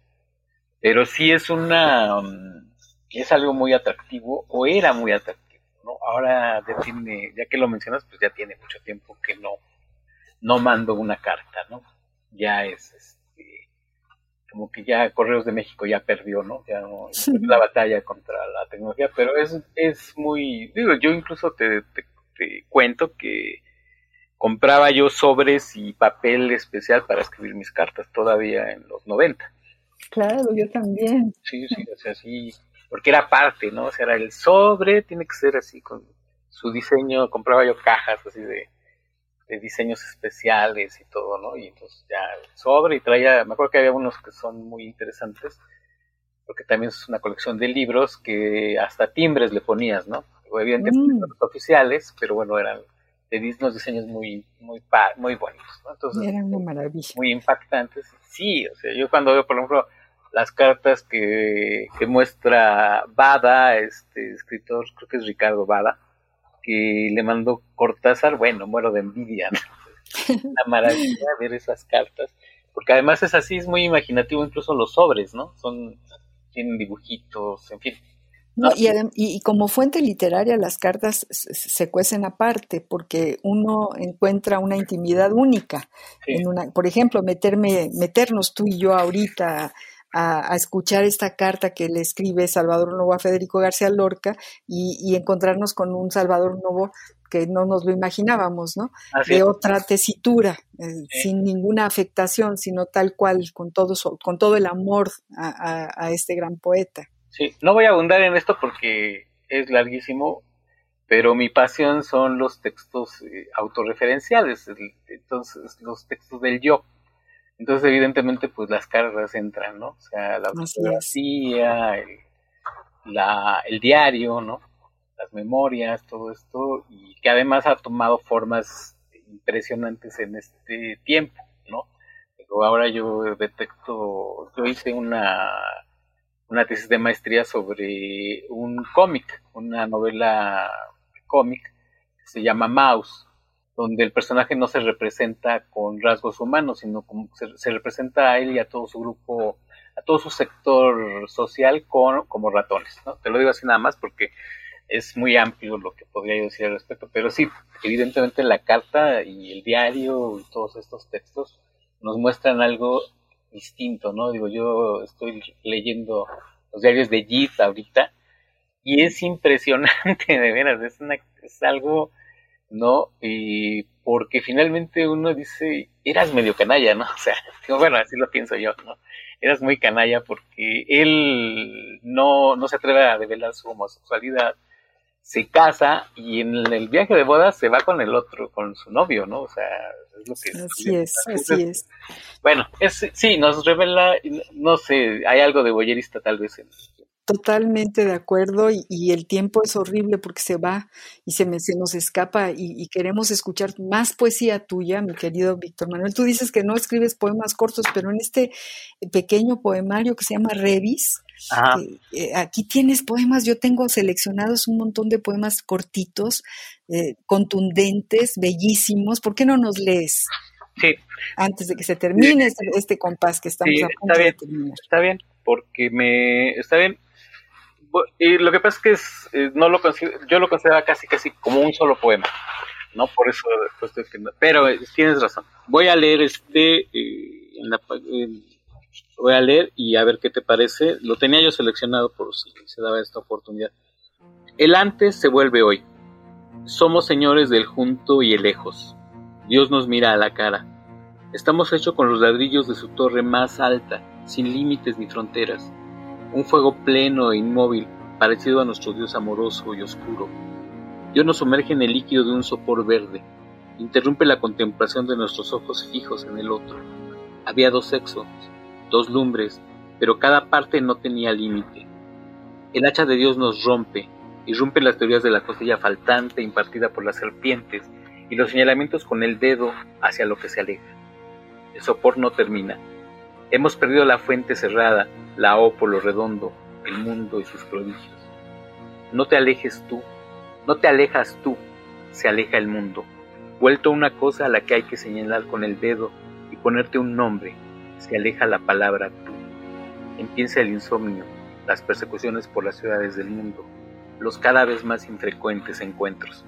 pero sí es una, mm, es algo muy atractivo o era muy atractivo, ¿no? Ahora ya tiene, ya que lo mencionas, pues ya tiene mucho tiempo que no, no mando una carta, ¿no? Ya es, este, como que ya Correos de México ya perdió, ¿no? Ya no, es la batalla contra la tecnología, pero es, es muy, digo, yo incluso te, te, cuento que compraba yo sobres y papel especial para escribir mis cartas todavía en los 90. Claro, yo también. Sí, sí, o sea, sí, porque era parte, ¿no? O sea, era el sobre, tiene que ser así con su diseño, compraba yo cajas así de, diseños especiales y todo, ¿no? Y entonces ya el sobre y traía, me acuerdo que había unos que son muy interesantes, porque también es una colección de libros que hasta timbres le ponías, ¿no? Evidentemente mm. oficiales, pero bueno, eran de unos diseños muy, muy, muy buenos, ¿no? Entonces, eran una maravilla. Muy impactantes. Sí, o sea, yo cuando veo, por ejemplo, las cartas que, que muestra Bada, este escritor, creo que es Ricardo Bada, que le mandó Cortázar, bueno, muero de envidia, ¿no? Una maravilla ver esas cartas, porque además es así, es muy imaginativo, incluso los sobres, ¿no? Son, tienen dibujitos, en fin, No, y, y, como fuente literaria las cartas se cuecen aparte porque uno encuentra una intimidad única. En una, por ejemplo, meterme, meternos tú y yo ahorita a, escuchar esta carta que le escribe Salvador Novo a Federico García Lorca y, encontrarnos con un Salvador Novo que no nos lo imaginábamos, ¿no? de otra tesitura, eh, sin ninguna afectación, sino tal cual, con todo, con todo el amor a, este gran poeta. Sí, no voy a abundar en esto porque es larguísimo, pero mi pasión son los textos eh, autorreferenciales, entonces los textos del yo. Entonces, evidentemente, pues las cargas entran, ¿no? O sea, la fotografía, el, la, el diario, ¿no? Las memorias, todo esto, y que además ha tomado formas impresionantes en este tiempo, ¿no? Pero ahora yo detecto, yo hice una, una tesis de maestría sobre un cómic, una novela cómic que se llama Mouse, donde el personaje no se representa con rasgos humanos, sino como se, representa a él y a todo su grupo, a todo su sector social con, como ratones. ¿no? Te lo digo así nada más porque es muy amplio lo que podría decir al respecto, pero sí, evidentemente la carta y el diario y todos estos textos nos muestran algo distinto, ¿no? Digo, yo estoy leyendo los diarios de Jit ahorita y es impresionante, de veras, es, una, es algo ¿no? Y porque finalmente uno dice, eras medio canalla, ¿no? O sea, bueno, así lo pienso yo, ¿no? Eras muy canalla porque él no, no se atreve a revelar su homosexualidad, se casa y en el viaje de boda se va con el otro, con su novio, ¿no? O sea, es lo que... Así es, así es. Bueno, es, sí, nos revela, no sé, hay algo de boyerista tal vez en, Totalmente de acuerdo y, el tiempo es horrible porque se va y se, me, se nos escapa y, queremos escuchar más poesía tuya, mi querido Víctor Manuel. Tú dices que no escribes poemas cortos, pero en este pequeño poemario que se llama Revis, eh, aquí tienes poemas, yo tengo seleccionados un montón de poemas cortitos, eh, contundentes, bellísimos. ¿Por qué no nos lees? Sí. Antes de que se termine este, este, compás que estamos a punto de terminar. Está bien, porque me está bien y lo que pasa es que es, eh, no lo yo lo considero casi casi como un solo poema, ¿no? Por eso pues, pero eh, tienes razón. Voy a leer este, eh, voy a leer y a ver qué te parece. Lo tenía yo seleccionado por si se daba esta oportunidad. El antes se vuelve hoy. Somos señores del junto y el lejos. Dios nos mira a la cara. Estamos hechos con los ladrillos de su torre más alta, sin límites ni fronteras un fuego pleno e inmóvil, parecido a nuestro Dios amoroso y oscuro. Dios nos sumerge en el líquido de un sopor verde, interrumpe la contemplación de nuestros ojos fijos en el otro. Había dos sexos, dos lumbres, pero cada parte no tenía límite. El hacha de Dios nos rompe, irrumpe las teorías de la costilla faltante impartida por las serpientes y los señalamientos con el dedo hacia lo que se aleja. El sopor no termina. Hemos perdido la fuente cerrada la O redondo, el mundo y sus prodigios. No te alejes tú, no te alejas tú, se aleja el mundo, vuelto una cosa a la que hay que señalar con el dedo y ponerte un nombre, se aleja la palabra tú. Empieza el insomnio, las persecuciones por las ciudades del mundo, los cada vez más infrecuentes encuentros.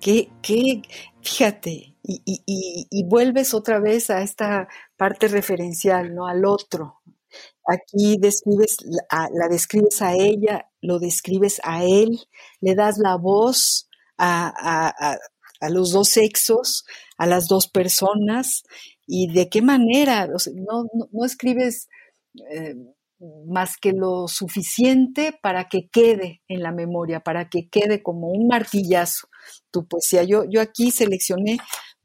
¿Qué, qué, fíjate, y, y, vuelves otra vez a esta parte referencial, ¿no? Al otro, Aquí describes, la describes a ella, lo describes a él, le das la voz a, los dos sexos, a las dos personas, y de qué manera, no, no, escribes eh, más que lo suficiente para que quede en la memoria, para que quede como un martillazo tu poesía. Yo, yo aquí seleccioné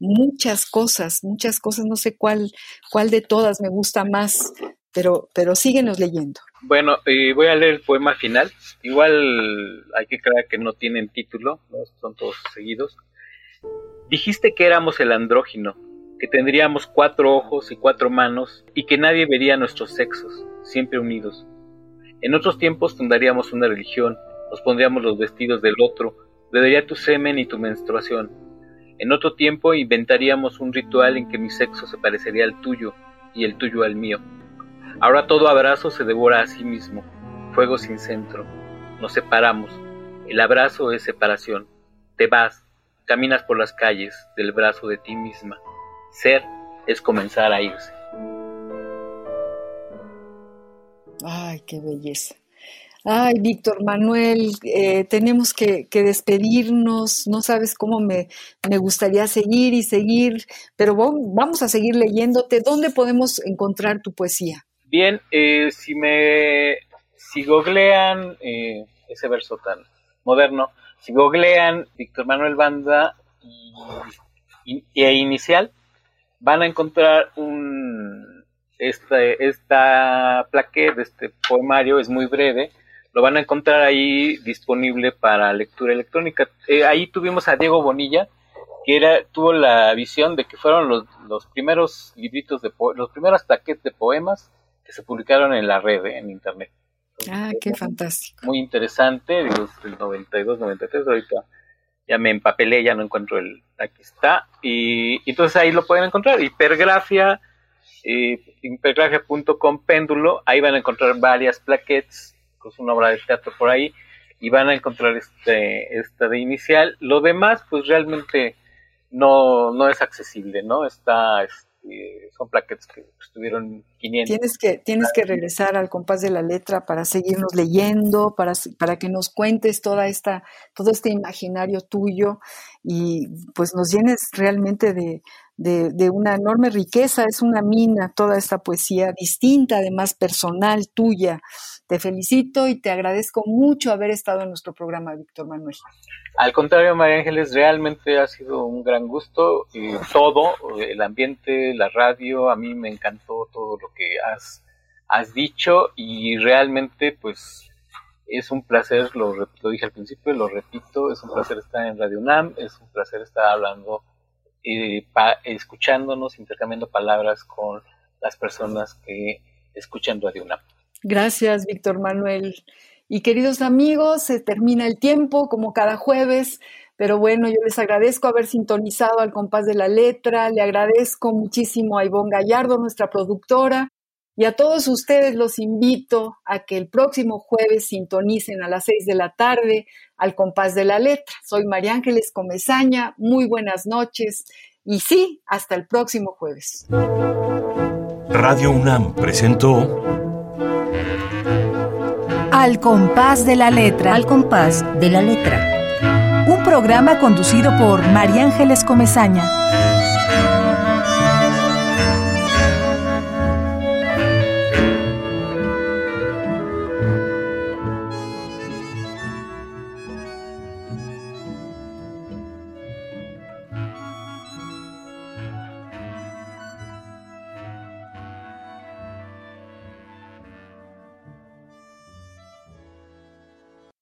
muchas cosas, muchas cosas, no sé cuál, cuál de todas me gusta más, pero, pero síguenos leyendo. Bueno, y voy a leer el poema final. Igual hay que creer que no tienen título, son todos seguidos. Dijiste que éramos el andrógino, que tendríamos cuatro ojos y cuatro manos y que nadie vería nuestros sexos, siempre unidos. En otros tiempos fundaríamos una religión, nos pondríamos los vestidos del otro, bebería tu semen y tu menstruación. En otro tiempo inventaríamos un ritual en que mi sexo se parecería al tuyo y el tuyo al mío Ahora todo abrazo se devora a sí mismo. fuego sin centro. Nos separamos. El abrazo es separación. Te vas, caminas por las calles del brazo de ti misma. Ser es comenzar a irse. Ay, qué belleza. Ay, Víctor Manuel, eh, tenemos que, despedirnos. No sabes cómo me, me, gustaría seguir y seguir, pero vamos a seguir leyéndote. ¿Dónde podemos encontrar tu poesía? Bien, eh, si me si googlean eh, ese verso tan moderno, si googlean Víctor Manuel Banda y, e inicial, van a encontrar un esta, esta plaqueta de este poemario, es muy breve, lo van a encontrar ahí disponible para lectura electrónica. Eh, ahí tuvimos a Diego Bonilla, que era, tuvo la visión de que fueron los, los primeros libritos de los primeros plaquetes de poemas que se publicaron en la red, en internet. Ah, qué fantástico. Muy interesante, digo, del 92, 93, ahorita ya me empapelé, ya no encuentro el, aquí está, y, entonces ahí lo pueden encontrar, hipergrafia, eh, hipergrafia.com péndulo, ahí van a encontrar varias plaquettes, pues una obra de teatro por ahí, y van a encontrar este, esta de inicial, lo demás pues realmente no, no es accesible, ¿no? Está, son plaquetas que estuvieron 500. Tienes que, tienes que regresar al compás de la letra para seguirnos leyendo, para, para que nos cuentes toda esta, todo este imaginario tuyo y pues nos llenes realmente de, de, una enorme riqueza, es una mina toda esta poesía distinta, además personal, tuya. Te felicito y te agradezco mucho haber estado en nuestro programa, Víctor Manuel. Al contrario, María Ángeles, realmente ha sido un gran gusto. y todo, el ambiente, la radio, a mí me encantó todo lo que has, has dicho y realmente pues es un placer, lo, lo dije al principio, lo repito, es un placer estar en Radio UNAM, es un placer estar hablando eh, escuchándonos, intercambiando palabras con las personas que escuchan Radio UNAM. Gracias, Víctor Manuel. Y queridos amigos, se termina el tiempo como cada jueves, pero bueno, yo les agradezco haber sintonizado al compás de la letra, le agradezco muchísimo a Ivonne Gallardo, nuestra productora, y a todos ustedes los invito a que el próximo jueves sintonicen a las seis de la tarde al compás de la letra. Soy María Ángeles Comezaña, muy buenas noches y sí, hasta el próximo jueves. Radio UNAM presentó Al compás de la letra. Al compás de la letra. Un programa conducido por María Ángeles Comezaña.